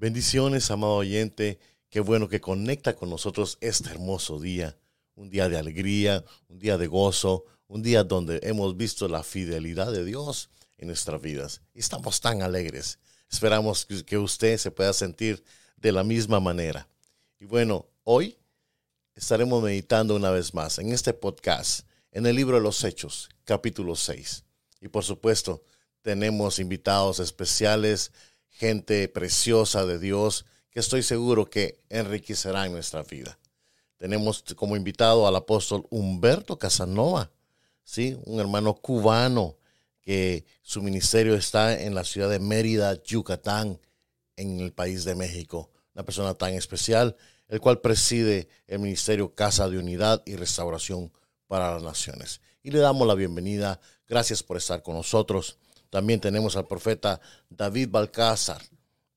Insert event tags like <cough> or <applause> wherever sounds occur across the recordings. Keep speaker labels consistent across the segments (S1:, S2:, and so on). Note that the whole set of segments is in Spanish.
S1: Bendiciones, amado oyente. Qué bueno que conecta con nosotros este hermoso día. Un día de alegría, un día de gozo, un día donde hemos visto la fidelidad de Dios en nuestras vidas. Estamos tan alegres. Esperamos que usted se pueda sentir de la misma manera. Y bueno, hoy estaremos meditando una vez más en este podcast, en el libro de los Hechos, capítulo 6. Y por supuesto, tenemos invitados especiales gente preciosa de Dios que estoy seguro que enriquecerá en nuestra vida. Tenemos como invitado al apóstol Humberto Casanova, ¿sí? un hermano cubano que su ministerio está en la ciudad de Mérida, Yucatán, en el país de México. Una persona tan especial, el cual preside el ministerio Casa de Unidad y Restauración para las Naciones. Y le damos la bienvenida. Gracias por estar con nosotros. También tenemos al profeta David Balcázar,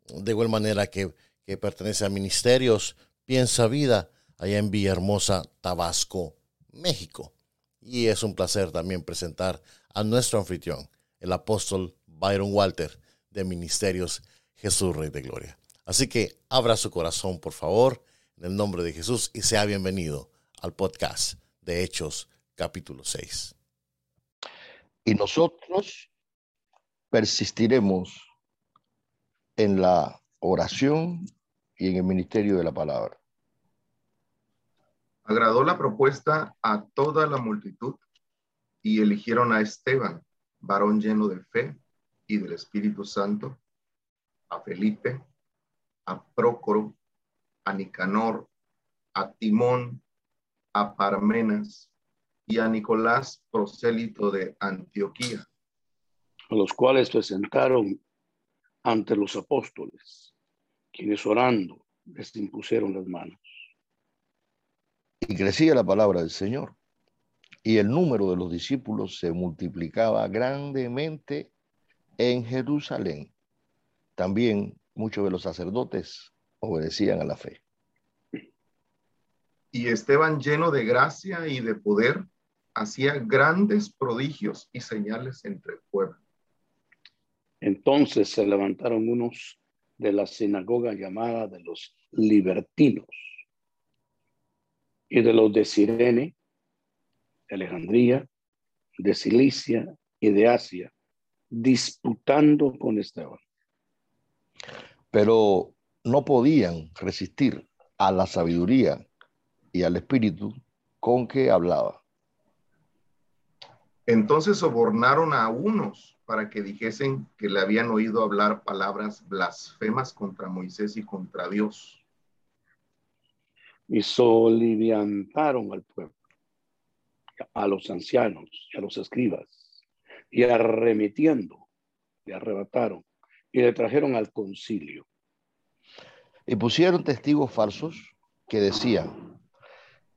S1: de igual manera que, pertenece a Ministerios Piensa Vida, allá en Villahermosa, Tabasco, México. Y es un placer también presentar a nuestro anfitrión, el apóstol Byron Walter, de Ministerios Jesús Rey de Gloria. Así que abra su corazón, por favor, en el nombre de Jesús, y sea bienvenido al podcast de Hechos capítulo 6.
S2: Y nosotros persistiremos en la oración y en el ministerio de la palabra.
S3: Agradó la propuesta a toda la multitud y eligieron a Esteban, varón lleno de fe y del Espíritu Santo, a Felipe, a Prócoro, a Nicanor, a Timón, a Parmenas y a Nicolás, prosélito de Antioquía
S4: a los cuales presentaron ante los apóstoles, quienes orando les impusieron las manos.
S2: Y crecía la palabra del Señor, y el número de los discípulos se multiplicaba grandemente en Jerusalén. También muchos de los sacerdotes obedecían a la fe.
S3: Y Esteban, lleno de gracia y de poder, hacía grandes prodigios y señales entre el pueblo.
S4: Entonces se levantaron unos de la sinagoga llamada de los libertinos y de los de Sirene, de Alejandría, de Cilicia y de Asia, disputando con Esteban.
S2: Pero no podían resistir a la sabiduría y al espíritu con que hablaba.
S3: Entonces sobornaron a unos para que dijesen que le habían oído hablar palabras blasfemas contra Moisés y contra Dios.
S4: Y soliviantaron al pueblo, a los ancianos y a los escribas, y arremetiendo, le arrebataron y le trajeron al concilio.
S2: Y pusieron testigos falsos que decían,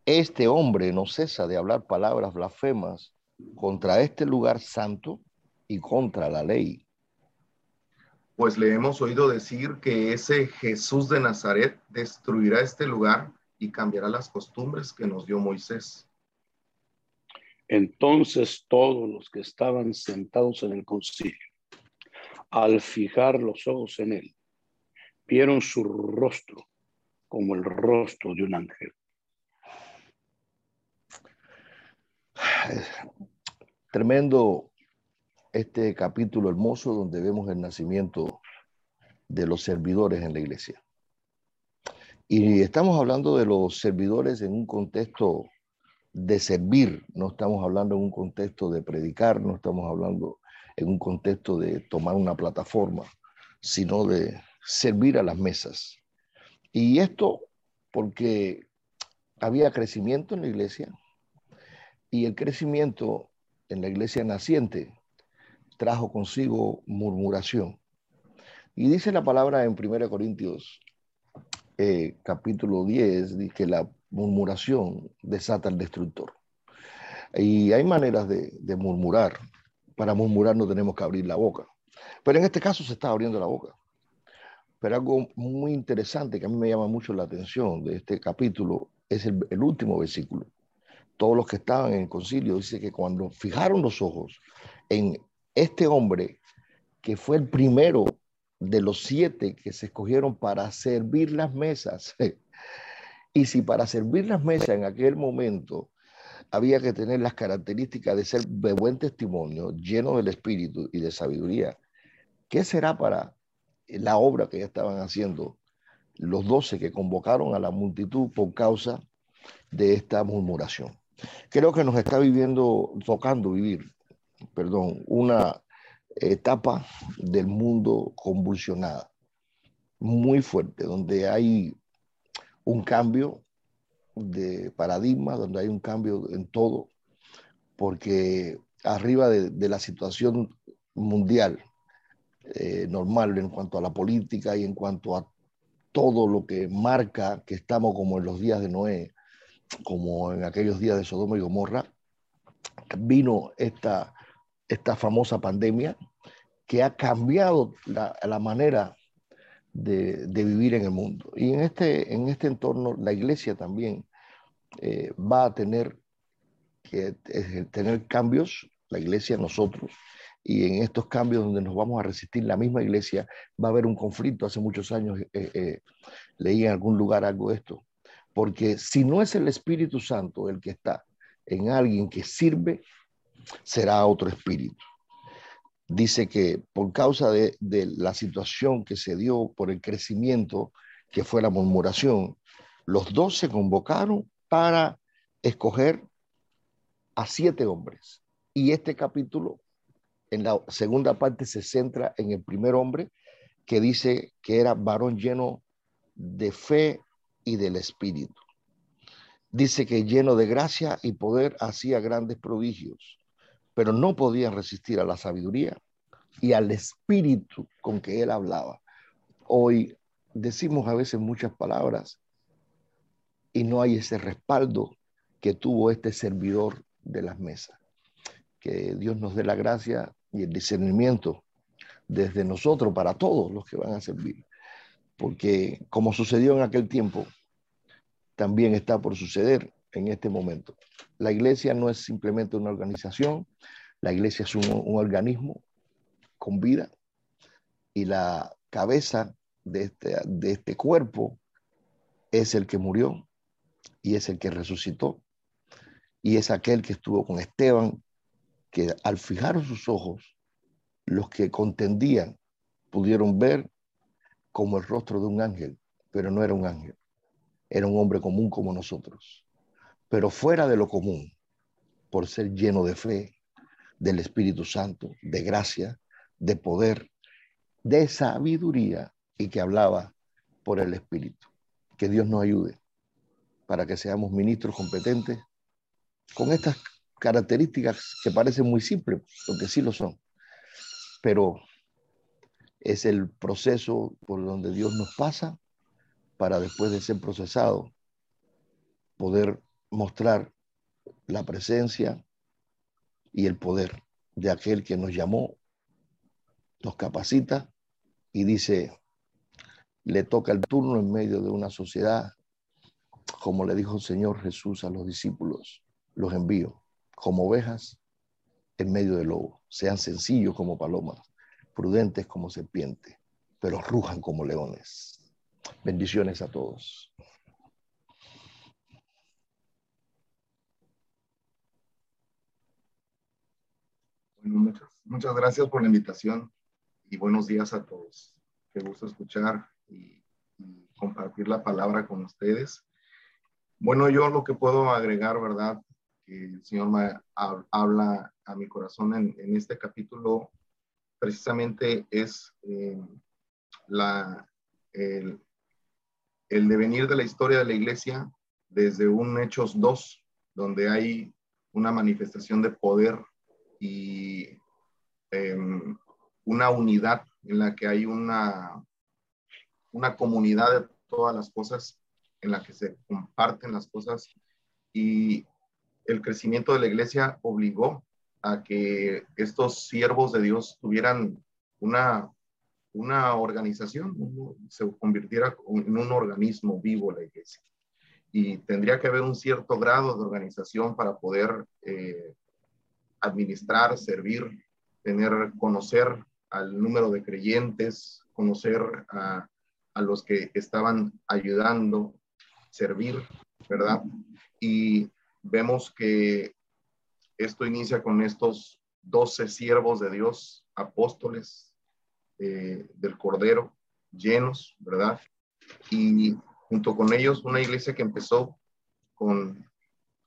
S2: este hombre no cesa de hablar palabras blasfemas contra este lugar santo y contra la ley.
S3: Pues le hemos oído decir que ese Jesús de Nazaret destruirá este lugar y cambiará las costumbres que nos dio Moisés.
S4: Entonces todos los que estaban sentados en el concilio, al fijar los ojos en él, vieron su rostro como el rostro de un ángel.
S2: Tremendo este capítulo hermoso donde vemos el nacimiento de los servidores en la iglesia. Y estamos hablando de los servidores en un contexto de servir, no estamos hablando en un contexto de predicar, no estamos hablando en un contexto de tomar una plataforma, sino de servir a las mesas. Y esto porque había crecimiento en la iglesia y el crecimiento en la iglesia naciente trajo consigo murmuración. Y dice la palabra en 1 Corintios eh, capítulo 10, dice que la murmuración desata al destructor. Y hay maneras de, de murmurar. Para murmurar no tenemos que abrir la boca. Pero en este caso se está abriendo la boca. Pero algo muy interesante que a mí me llama mucho la atención de este capítulo es el, el último versículo. Todos los que estaban en el concilio dice que cuando fijaron los ojos en este hombre que fue el primero de los siete que se escogieron para servir las mesas, <laughs> y si para servir las mesas en aquel momento había que tener las características de ser de buen testimonio, lleno del espíritu y de sabiduría, ¿qué será para la obra que ya estaban haciendo los doce que convocaron a la multitud por causa de esta murmuración? Creo que nos está viviendo, tocando vivir, perdón, una etapa del mundo convulsionada, muy fuerte, donde hay un cambio de paradigma, donde hay un cambio en todo, porque arriba de, la situación mundial eh, normal en cuanto a la política y en cuanto a todo lo que marca que estamos como en los días de Noé, como en aquellos días de Sodoma y Gomorra, vino esta, esta famosa pandemia que ha cambiado la, la manera de, de, vivir en el mundo. Y en este, en este entorno la iglesia también eh, va a tener que eh, tener cambios, la iglesia, nosotros, y en estos cambios donde nos vamos a resistir, la misma iglesia, va a haber un conflicto. Hace muchos años eh, leí en algún lugar algo de esto, porque si no es el Espíritu Santo el que está en alguien que sirve, será otro espíritu dice que por causa de, la situación que se dio por el crecimiento, que fue la murmuración, los dos se convocaron para escoger a siete hombres. Y este capítulo, en la segunda parte, se centra en el primer hombre, que dice que era varón lleno de fe y del espíritu. Dice que lleno de gracia y poder hacía grandes prodigios pero no podían resistir a la sabiduría y al espíritu con que él hablaba. Hoy decimos a veces muchas palabras y no hay ese respaldo que tuvo este servidor de las mesas. Que Dios nos dé la gracia y el discernimiento desde nosotros para todos los que van a servir. Porque como sucedió en aquel tiempo, también está por suceder en este momento. La iglesia no es simplemente una organización, la iglesia es un, organismo con vida y la cabeza de este, de este cuerpo es el que murió y es el que resucitó y es aquel que estuvo con Esteban, que al fijar sus ojos, los que contendían pudieron ver como el rostro de un ángel, pero no era un ángel, era un hombre común como nosotros pero fuera de lo común, por ser lleno de fe, del Espíritu Santo, de gracia, de poder, de sabiduría y que hablaba por el Espíritu. Que Dios nos ayude para que seamos ministros competentes con estas características que parecen muy simples, porque sí lo son, pero es el proceso por donde Dios nos pasa para después de ser procesado poder mostrar la presencia y el poder de aquel que nos llamó, nos capacita y dice, le toca el turno en medio de una sociedad, como le dijo el Señor Jesús a los discípulos, los envío como ovejas en medio del lobo, sean sencillos como palomas, prudentes como serpientes, pero rujan como leones. Bendiciones a todos.
S3: muchas, muchas gracias por la invitación y buenos días a todos. Qué gusto escuchar y, compartir la palabra con ustedes. Bueno, yo lo que puedo agregar, ¿verdad? Que el Señor me habla a mi corazón en, este capítulo, precisamente es eh, la, el, el devenir de la historia de la iglesia desde un Hechos 2, donde hay una manifestación de poder y em, una unidad en la que hay una, una comunidad todas las cosas, en la que se comparten las cosas. Y el crecimiento de la iglesia obligó a que estos siervos de Dios tuvieran una, una organización, se convirtiera en un organismo vivo la iglesia. Y tendría que haber un cierto grado de organización para poder eh, administrar, servir, tener, conocer al número de creyentes, conocer a, a los que estaban ayudando, servir, ¿verdad? Y vemos que esto inicia con estos doce siervos de Dios, apóstoles eh, del Cordero, llenos, ¿verdad? Y junto con ellos una iglesia que empezó con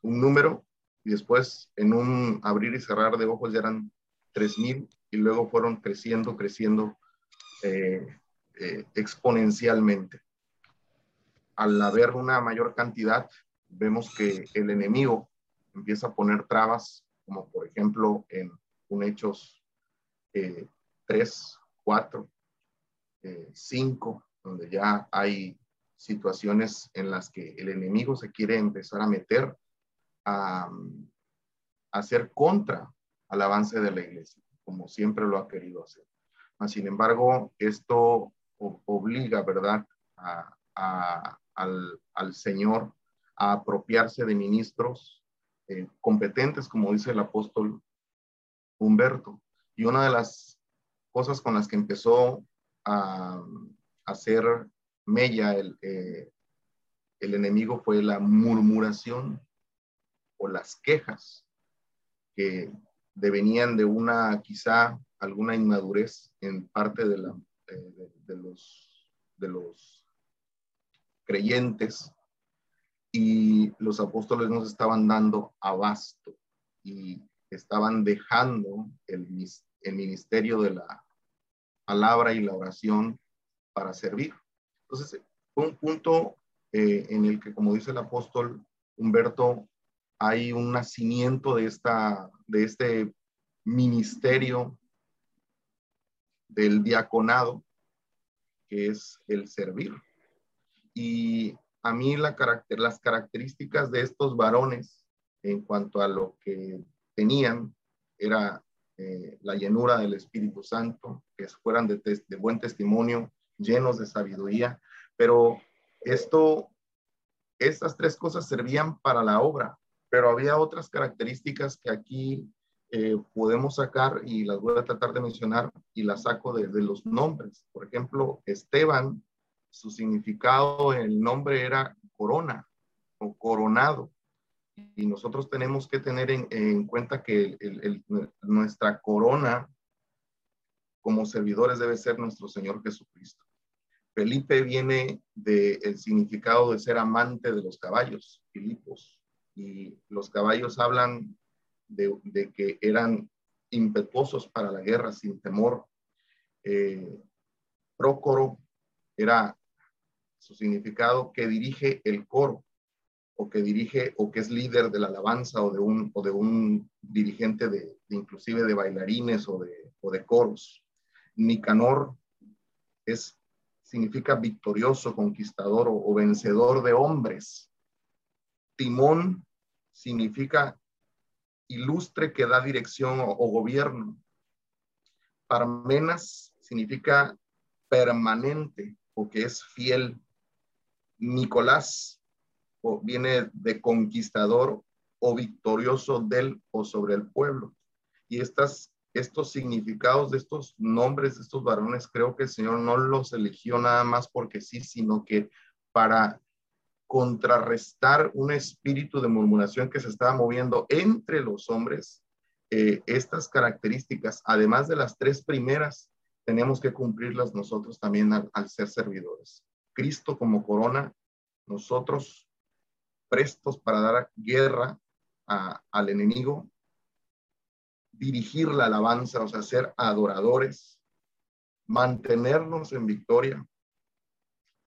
S3: un número y después en un abrir y cerrar de ojos ya eran tres mil y luego fueron creciendo, creciendo eh, eh, exponencialmente. Al haber una mayor cantidad, vemos que el enemigo empieza a poner trabas, como por ejemplo en un Hechos 3, 4, 5, donde ya hay situaciones en las que el enemigo se quiere empezar a meter a, hacer contra al avance de la iglesia, como siempre lo ha querido hacer. Sin embargo, esto obliga, ¿verdad?, al, al Señor a apropiarse de ministros eh, competentes, como dice el apóstol Humberto. Y una de las cosas con las que empezó a, hacer mella el, eh, el enemigo fue la murmuración o las quejas que devenían de una quizá alguna inmadurez en parte de, la, eh, de, los, de los creyentes. Y los apóstoles nos estaban dando abasto y estaban dejando el, el ministerio de la palabra y la oración para servir. Entonces, fue un punto eh, en el que, como dice el apóstol Humberto, hay un nacimiento de, esta, de este ministerio del diaconado, que es el servir. Y a mí la las características de estos varones en cuanto a lo que tenían era eh, la llenura del Espíritu Santo, que fueran de, buen testimonio, llenos de sabiduría, pero esto, estas tres cosas servían para la obra, pero había otras características que aquí eh, podemos sacar y las voy a tratar de mencionar y las saco de, de los nombres. Por ejemplo, Esteban su significado en el nombre era corona o coronado. Y nosotros tenemos que tener en, cuenta que nuestra corona como servidores debe ser nuestro Señor Jesucristo. Felipe viene del significado de ser amante de los caballos, Filipos. Y los caballos hablan de, que eran impetuosos para la guerra sin temor. Eh, Prócoro era su significado que dirige el coro o que dirige o que es líder de la alabanza o de un, o de un dirigente de, inclusive de bailarines o de, o de coros. Nicanor es, significa victorioso, conquistador o, vencedor de hombres. Timón significa ilustre que da dirección o, o gobierno. Parmenas significa permanente o que es fiel Nicolás viene de conquistador o victorioso del o sobre el pueblo. Y estas, estos significados de estos nombres de estos varones, creo que el Señor no los eligió nada más porque sí, sino que para contrarrestar un espíritu de murmuración que se estaba moviendo entre los hombres, eh, estas características, además de las tres primeras, tenemos que cumplirlas nosotros también al ser servidores. Cristo como corona, nosotros prestos para dar guerra al enemigo, dirigir la alabanza, o sea, ser adoradores, mantenernos en victoria,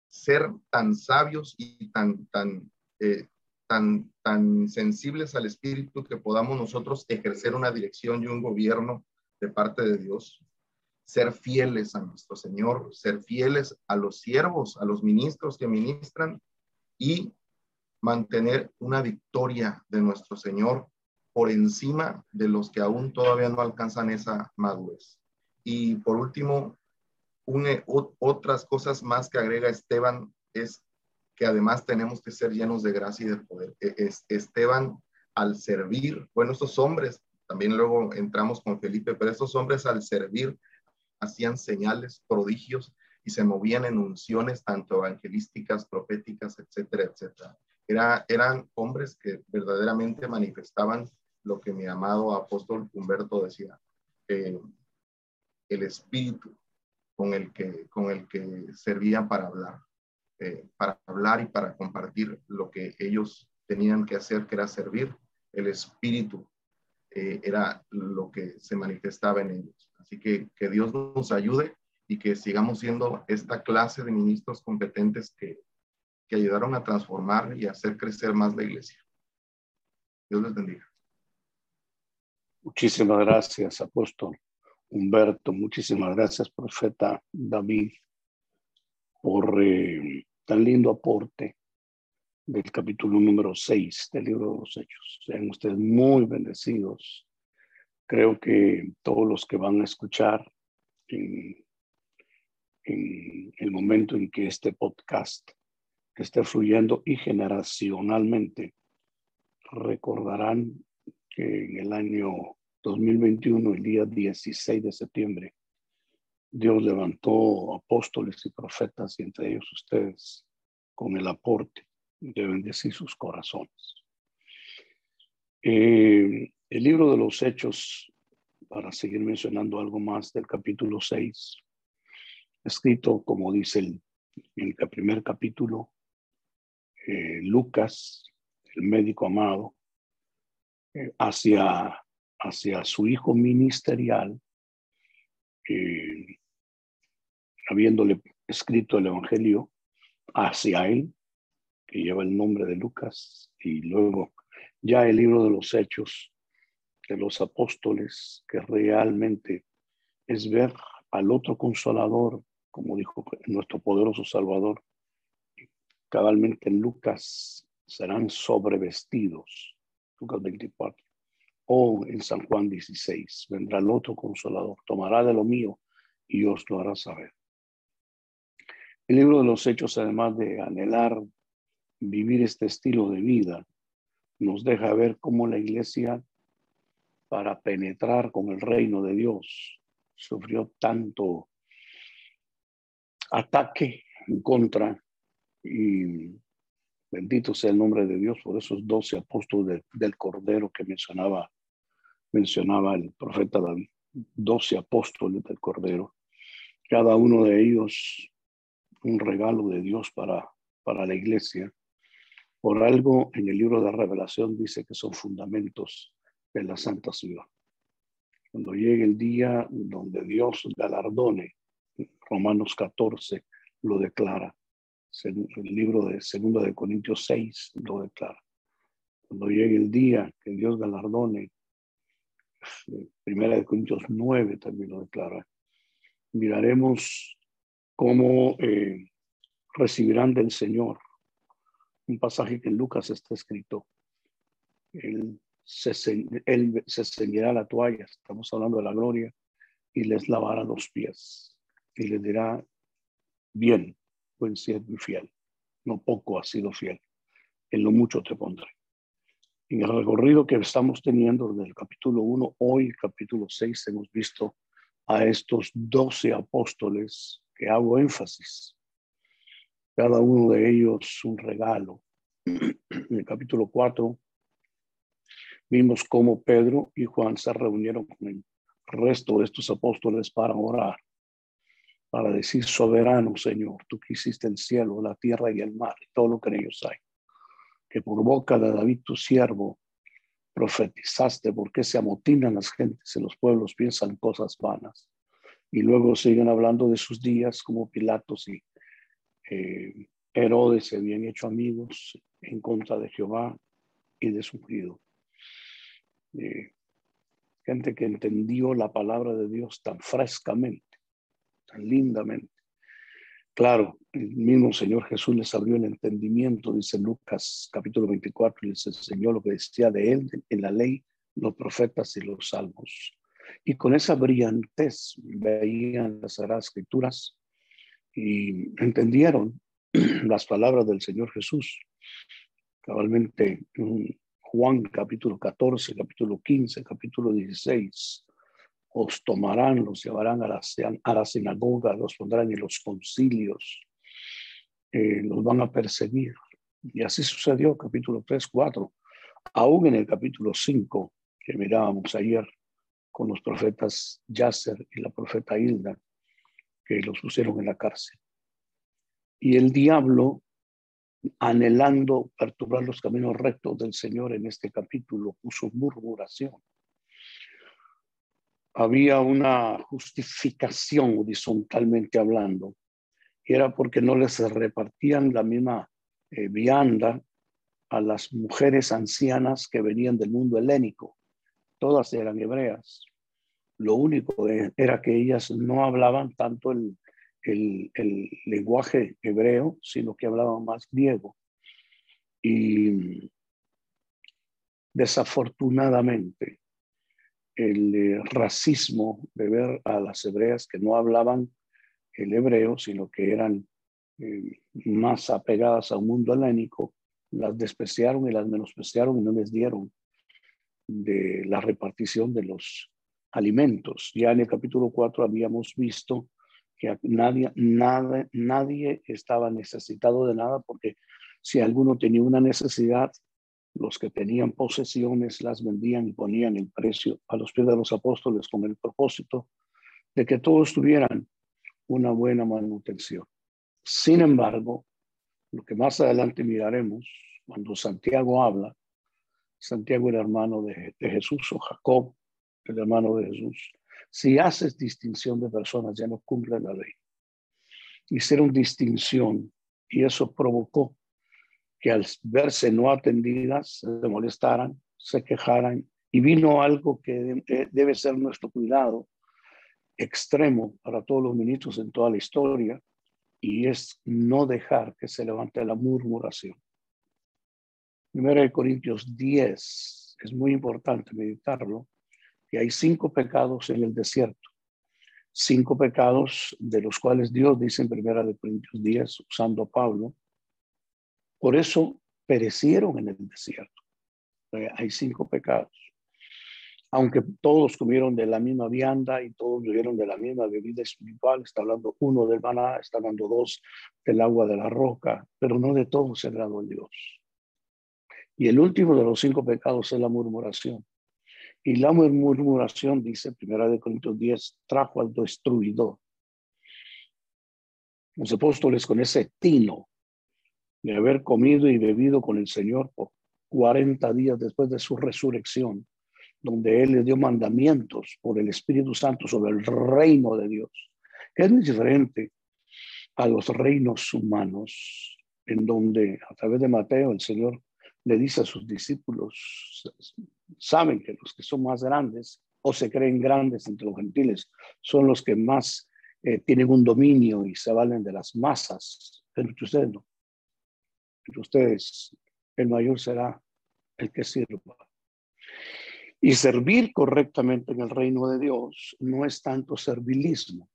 S3: ser tan sabios y tan, tan, eh, tan, tan sensibles al Espíritu que podamos nosotros ejercer una dirección y un gobierno de parte de Dios. ser fieles a nuestro Señor, ser fieles a los siervos, a los ministros que ministran y mantener una victoria de nuestro Señor por encima de los que aún todavía no alcanzan esa madurez. Y por último, otras cosas más que agrega Esteban es que además tenemos que ser llenos de gracia y de poder. E, Esteban, al servir, bueno, estos hombres, también luego entramos con Felipe, pero estos hombres al servir hacían señales, prodigios y se movían en unciones tanto evangelísticas, proféticas, etcétera, etcétera. Era, eran hombres que verdaderamente manifestaban lo que mi amado apóstol Humberto decía, el espíritu con el que, con el que servían para hablar, eh, para hablar y para compartir lo que ellos tenían que hacer, que era servir. El espíritu eh, era lo que se manifestaba en ellos. Así que que Dios nos ayude y que sigamos siendo esta clase de ministros competentes que, que ayudaron a transformar y hacer crecer más la iglesia. Dios les bendiga.
S4: Muchísimas gracias, apóstol Humberto. Muchísimas gracias, profeta David, por eh, tan lindo aporte del capítulo número 6 del libro de los Hechos. Sean ustedes muy bendecidos. Creo que todos los que van a escuchar en, en el momento en que este podcast esté fluyendo y generacionalmente recordarán que en el año 2021, el día 16 de septiembre, Dios levantó apóstoles y profetas y entre ellos ustedes con el aporte de bendecir sus corazones. Eh, el libro de los Hechos, para seguir mencionando algo más del capítulo 6, escrito, como dice en el primer capítulo, eh, Lucas, el médico amado, eh, hacia, hacia su hijo ministerial, eh, habiéndole escrito el Evangelio hacia él, que lleva el nombre de Lucas, y luego ya el libro de los hechos de los apóstoles, que realmente es ver al otro consolador, como dijo nuestro poderoso Salvador, cabalmente en Lucas serán sobrevestidos Lucas 24. O en San Juan 16, vendrá el otro consolador, tomará de lo mío y os lo hará saber. El libro de los Hechos, además de anhelar vivir este estilo de vida, nos deja ver cómo la iglesia, para penetrar con el reino de Dios, sufrió tanto ataque en contra y Bendito sea el nombre de Dios por esos doce apóstoles del Cordero que mencionaba, mencionaba el profeta David. Doce apóstoles del Cordero. Cada uno de ellos un regalo de Dios para, para la iglesia. Por algo en el libro de Revelación dice que son fundamentos de la Santa Ciudad. Cuando llegue el día donde Dios galardone, Romanos 14 lo declara, el libro de Segunda de Corintios 6 lo declara. Cuando llegue el día que Dios galardone, Primera de Corintios 9 también lo declara. Miraremos cómo eh, recibirán del Señor. Un pasaje que en Lucas está escrito. Él se, él se ceñirá la toalla, estamos hablando de la gloria, y les lavará los pies y les dirá, bien, siervo y fiel. No poco has sido fiel. En lo mucho te pondré. En el recorrido que estamos teniendo desde el capítulo 1, hoy capítulo 6, hemos visto a estos doce apóstoles que hago énfasis. Cada uno de ellos un regalo. <clears throat> En el capítulo 4 vimos cómo Pedro y Juan se reunieron con el resto de estos apóstoles para orar para decir, soberano Señor, tú que hiciste el cielo, la tierra y el mar, todo lo que ellos hay, que por boca de David tu siervo profetizaste porque se amotinan las gentes en los pueblos, piensan cosas vanas. Y luego siguen hablando de sus días como Pilatos y eh, Herodes se habían hecho amigos en contra de Jehová y de su ungido. Eh, gente que entendió la palabra de Dios tan frescamente tan lindamente. Claro, el mismo Señor Jesús les abrió el entendimiento, dice Lucas capítulo 24, y les enseñó lo que decía de él en la ley, los profetas y los salmos. Y con esa brillantez veían las Sagradas Escrituras y entendieron <clears throat> las palabras del Señor Jesús. Cabalmente Juan capítulo 14, capítulo 15, capítulo 16. Os tomarán, los llevarán a la, a la sinagoga, los pondrán en los concilios, eh, los van a perseguir. Y así sucedió, capítulo 3, 4. Aún en el capítulo 5, que mirábamos ayer con los profetas Yasser y la profeta Hilda, que los pusieron en la cárcel. Y el diablo, anhelando perturbar los caminos rectos del Señor en este capítulo, puso murmuración. Había una justificación horizontalmente hablando, y era porque no les repartían la misma eh, vianda a las mujeres ancianas que venían del mundo helénico. Todas eran hebreas. Lo único era que ellas no hablaban tanto el, el, lenguaje hebreo, sino que hablaban más griego. Y desafortunadamente, el eh, racismo de ver a las hebreas que no hablaban el hebreo, sino que eran eh, más apegadas a un mundo helénico, las despreciaron y las menospreciaron y no les dieron de la repartición de los alimentos. Ya en el capítulo 4 habíamos visto que nadie, nada, nadie estaba necesitado de nada porque si alguno tenía una necesidad, los que tenían posesiones las vendían y ponían el precio a los pies de los apóstoles con el propósito de que todos tuvieran una buena manutención. Sin embargo, lo que más adelante miraremos, cuando Santiago habla, Santiago era hermano de, de Jesús o Jacob, el hermano de Jesús, si haces distinción de personas, ya no cumple la ley. Hicieron distinción y eso provocó que al verse no atendidas se molestaran, se quejaran y vino algo que eh, debe ser nuestro cuidado extremo para todos los ministros en toda la historia y es no dejar que se levante la murmuración. Primero de Corintios 10, es muy importante meditarlo, que hay cinco pecados en el desierto. Cinco pecados de los cuales Dios dice en Primera de Corintios 10, usando a Pablo. Por eso perecieron en el desierto. Hay cinco pecados. Aunque todos comieron de la misma vianda y todos bebieron de la misma bebida espiritual, está hablando uno del maná, está hablando dos del agua de la roca, pero no de todos se agradó el Dios. Y el último de los cinco pecados es la murmuración. Y la murmuración, dice Primera de Corintios 10, trajo al destruidor. Los apóstoles con ese tino de haber comido y bebido con el Señor por 40 días después de su resurrección, donde Él le dio mandamientos por el Espíritu Santo sobre el reino de Dios, que es diferente a los reinos humanos, en donde a través de Mateo el Señor le dice a sus discípulos, saben que los que son más grandes o se creen grandes entre los gentiles son los que más eh, tienen un dominio y se valen de las masas, pero entre ustedes no. Ustedes el mayor será el que sirva. Y servir correctamente en el reino de Dios no es tanto servilismo,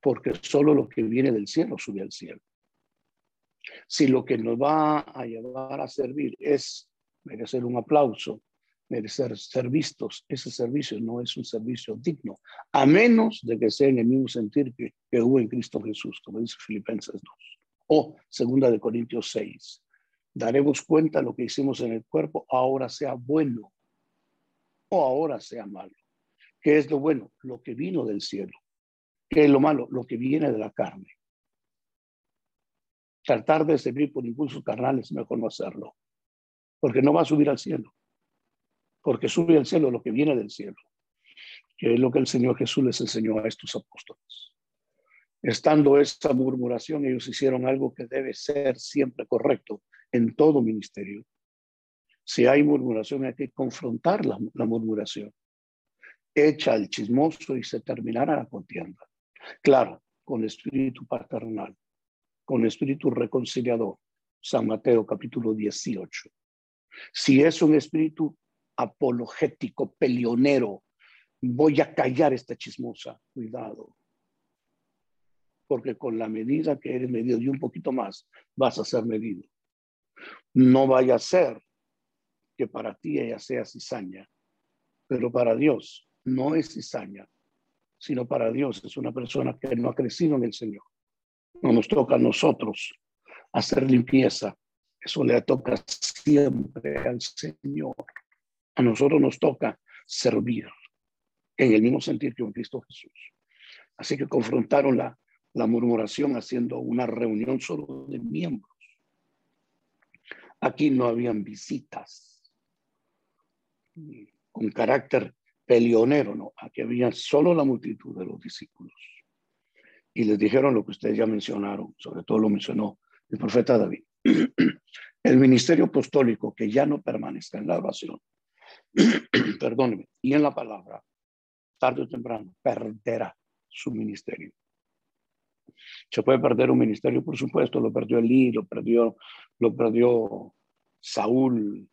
S4: porque solo lo que viene del cielo sube al cielo. Si lo que nos va a llevar a servir es merecer un aplauso, merecer ser vistos, ese servicio no es un servicio digno, a menos de que sea en el mismo sentir que, que hubo en Cristo Jesús, como dice Filipenses 2, o segunda de Corintios 6. Daremos cuenta lo que hicimos en el cuerpo, ahora sea bueno o ahora sea malo. ¿Qué es lo bueno? Lo que vino del cielo. ¿Qué es lo malo? Lo que viene de la carne. Tratar de servir por impulsos carnales, mejor no hacerlo porque no va a subir al cielo, porque sube al cielo lo que viene del cielo, que es lo que el Señor Jesús les enseñó a estos apóstoles. Estando esta murmuración, ellos hicieron algo que debe ser siempre correcto en todo ministerio. Si hay murmuración, hay que confrontar la, murmuración. echa el chismoso y se terminará la contienda. Claro, con espíritu paternal, con espíritu reconciliador. San Mateo capítulo 18. Si es un espíritu apologético, pelionero, voy a callar esta chismosa, cuidado. Porque con la medida que eres medido y un poquito más, vas a ser medido. No vaya a ser que para ti ella sea cizaña, pero para Dios no es cizaña, sino para Dios es una persona que no ha crecido en el Señor. No nos toca a nosotros hacer limpieza. Eso le toca siempre al Señor. A nosotros nos toca servir en el mismo sentido que un Cristo Jesús. Así que confrontaron la, la murmuración haciendo una reunión solo de miembros. Aquí no habían visitas con carácter pelionero, no. Aquí había solo la multitud de los discípulos. Y les dijeron lo que ustedes ya mencionaron, sobre todo lo mencionó el profeta David. <clears throat> El ministerio apostólico que ya no permanezca en la oración, <clears throat> perdóneme, y en la palabra, tarde o temprano, perderá su ministerio. Se puede perder un ministerio, por supuesto, lo perdió Elí, lo perdió, lo perdió Saúl,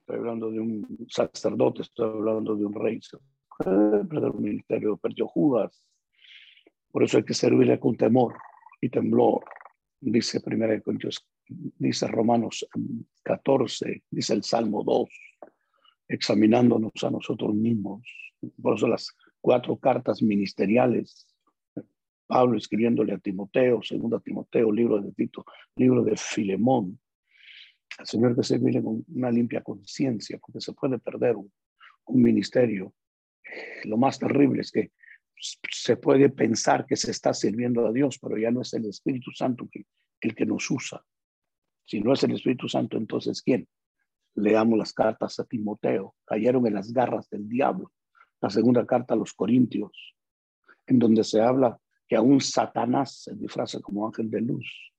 S4: estoy hablando de un sacerdote, estoy hablando de un rey, se puede perder un ministerio, lo perdió Judas. Por eso hay que servirle con temor y temblor dice primera Corintios, dice Romanos 14, dice el Salmo 2, examinándonos a nosotros mismos. Por eso las cuatro cartas ministeriales, Pablo escribiéndole a Timoteo, segundo Timoteo, libro de Tito, libro de Filemón. Al Señor que se viene con una limpia conciencia, porque se puede perder un, un ministerio. Lo más terrible es que se puede pensar que se está sirviendo a Dios, pero ya no es el Espíritu Santo que, el que nos usa. Si no es el Espíritu Santo, entonces ¿quién? Leamos las cartas a Timoteo, cayeron en las garras del diablo. La segunda carta a los Corintios, en donde se habla que aún Satanás se disfraza como ángel de luz.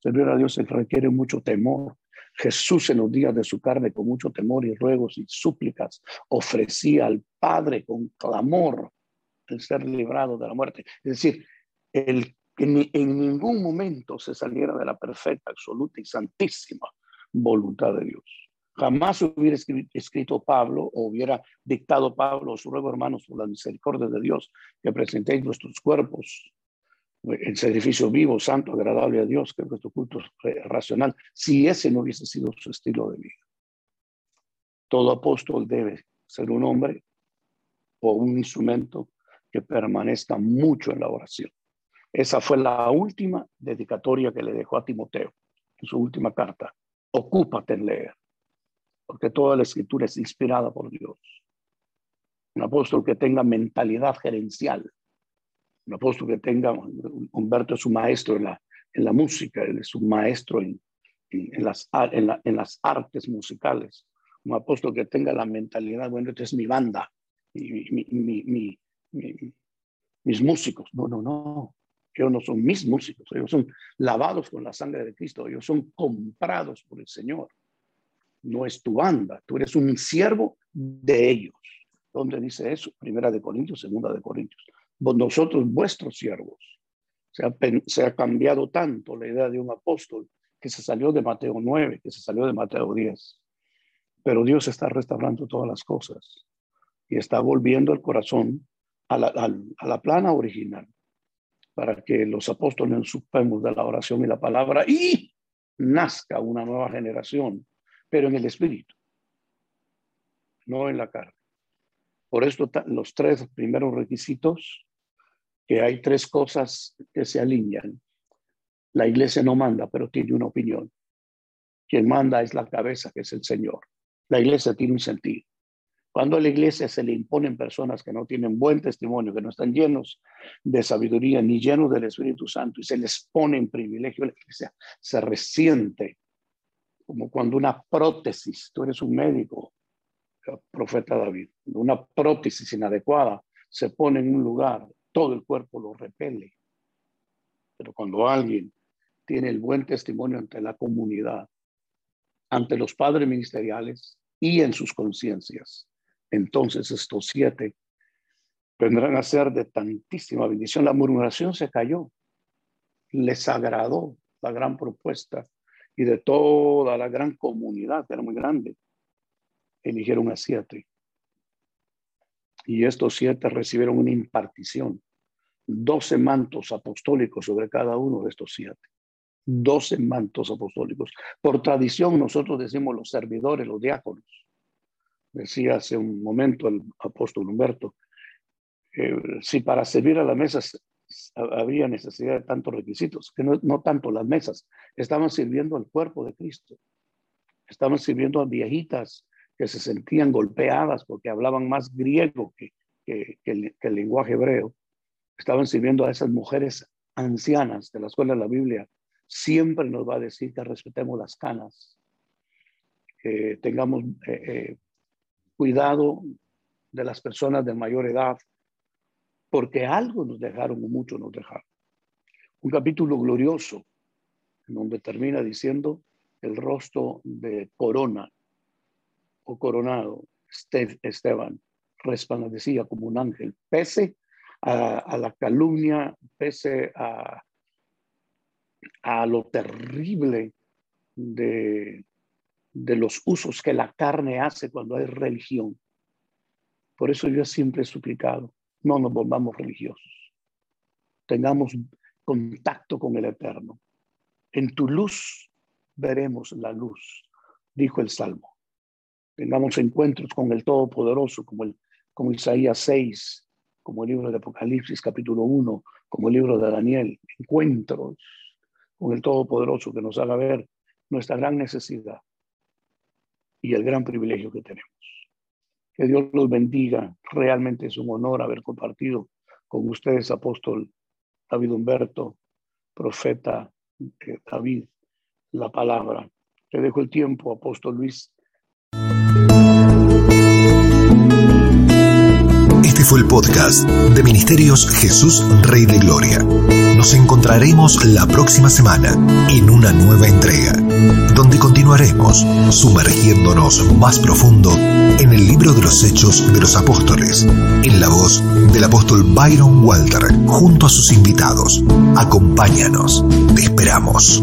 S4: Servir a Dios se requiere mucho temor. Jesús en los días de su carne, con mucho temor y ruegos y súplicas, ofrecía al Padre con clamor el ser librado de la muerte. Es decir, el que en ningún momento se saliera de la perfecta, absoluta y santísima voluntad de Dios. Jamás hubiera escrito Pablo o hubiera dictado Pablo, su ruego hermanos, por la misericordia de Dios, que presentéis nuestros cuerpos en sacrificio vivo, santo, agradable a Dios, que es nuestro culto racional, si ese no hubiese sido su estilo de vida. Todo apóstol debe ser un hombre o un instrumento que permanezca mucho en la oración. Esa fue la última dedicatoria que le dejó a Timoteo en su última carta. Ocúpate en leer, porque toda la escritura es inspirada por Dios. Un apóstol que tenga mentalidad gerencial, un apóstol que tenga, Humberto es su maestro en la, en la música, él es un maestro en, en, las, en, en las artes musicales, un apóstol que tenga la mentalidad, bueno, esta es mi banda, mi, mi, mi, mis músicos. No, no, no. Ellos no son mis músicos. Ellos son lavados con la sangre de Cristo. Ellos son comprados por el Señor. No es tu banda. Tú eres un siervo de ellos. ¿Dónde dice eso? Primera de Corintios, segunda de Corintios. Nosotros, vuestros siervos. Se ha, cambiado tanto la idea de un apóstol que se salió de Mateo 9, que se salió de Mateo 10. Pero Dios está restaurando todas las cosas y está volviendo el corazón a la, plana original, para que los apóstoles nos supemos de la oración y la palabra y nazca una nueva generación, pero en el espíritu, no en la carne. Por esto los tres primeros requisitos, que hay tres cosas que se alinean. La iglesia no manda, pero tiene una opinión. Quien manda es la cabeza, que es el Señor. La iglesia tiene un sentido. Cuando a la iglesia se le imponen personas que no tienen buen testimonio, que no están llenos de sabiduría ni llenos del Espíritu Santo y se les pone en privilegio, la iglesia se resiente como cuando una prótesis, tú eres un médico, profeta David, una prótesis inadecuada se pone en un lugar, todo el cuerpo lo repele. Pero cuando alguien tiene el buen testimonio ante la comunidad, ante los padres ministeriales y en sus conciencias, entonces estos siete vendrán a ser de tantísima bendición. La murmuración se cayó, les agradó la gran propuesta y de toda la gran comunidad, que era muy grande, eligieron a siete. Y estos siete recibieron una impartición, doce mantos apostólicos sobre cada uno de estos siete. Doce mantos apostólicos. Por tradición nosotros decimos los servidores, los diáconos. Decía hace un momento el apóstol Humberto, eh, si para servir a la mesa había necesidad de tantos requisitos, que no, no tanto las mesas, estaban sirviendo al cuerpo de Cristo, estaban sirviendo a viejitas que se sentían golpeadas porque hablaban más griego que, que, el, lenguaje hebreo, estaban sirviendo a esas mujeres ancianas de la escuela de la Biblia, siempre nos va a decir que respetemos las canas, que tengamos eh, eh, cuidado de las personas de mayor edad, porque algo nos dejaron o mucho nos dejaron. Un capítulo glorioso, en donde termina diciendo el rostro de corona o coronado, Esteban, resplandecía como un ángel, pese a, la calumnia, pese a, lo terrible de los usos que la carne hace cuando hay religión. Por eso yo siempre he suplicado, no nos volvamos religiosos. Tengamos contacto con el Eterno. En tu luz veremos la luz, dijo el Salmo. Tengamos encuentros con el Todopoderoso, como, el, como Isaías 6, como el libro de Apocalipsis capítulo 1, como el libro de Daniel. Encuentros con el Todopoderoso que nos haga ver nuestra gran necesidad y el gran privilegio que tenemos. Que Dios los bendiga. Realmente es un honor haber compartido con ustedes, apóstol David Humberto, profeta eh, David, la palabra. Te dejo el tiempo, apóstol Luis.
S5: Este fue el podcast de Ministerios Jesús Rey de Gloria. Nos encontraremos la próxima semana en una nueva entrega, donde continuaremos sumergiéndonos más profundo en el libro de los Hechos de los Apóstoles, en la voz del apóstol Byron Walter, junto a sus invitados. Acompáñanos, te esperamos.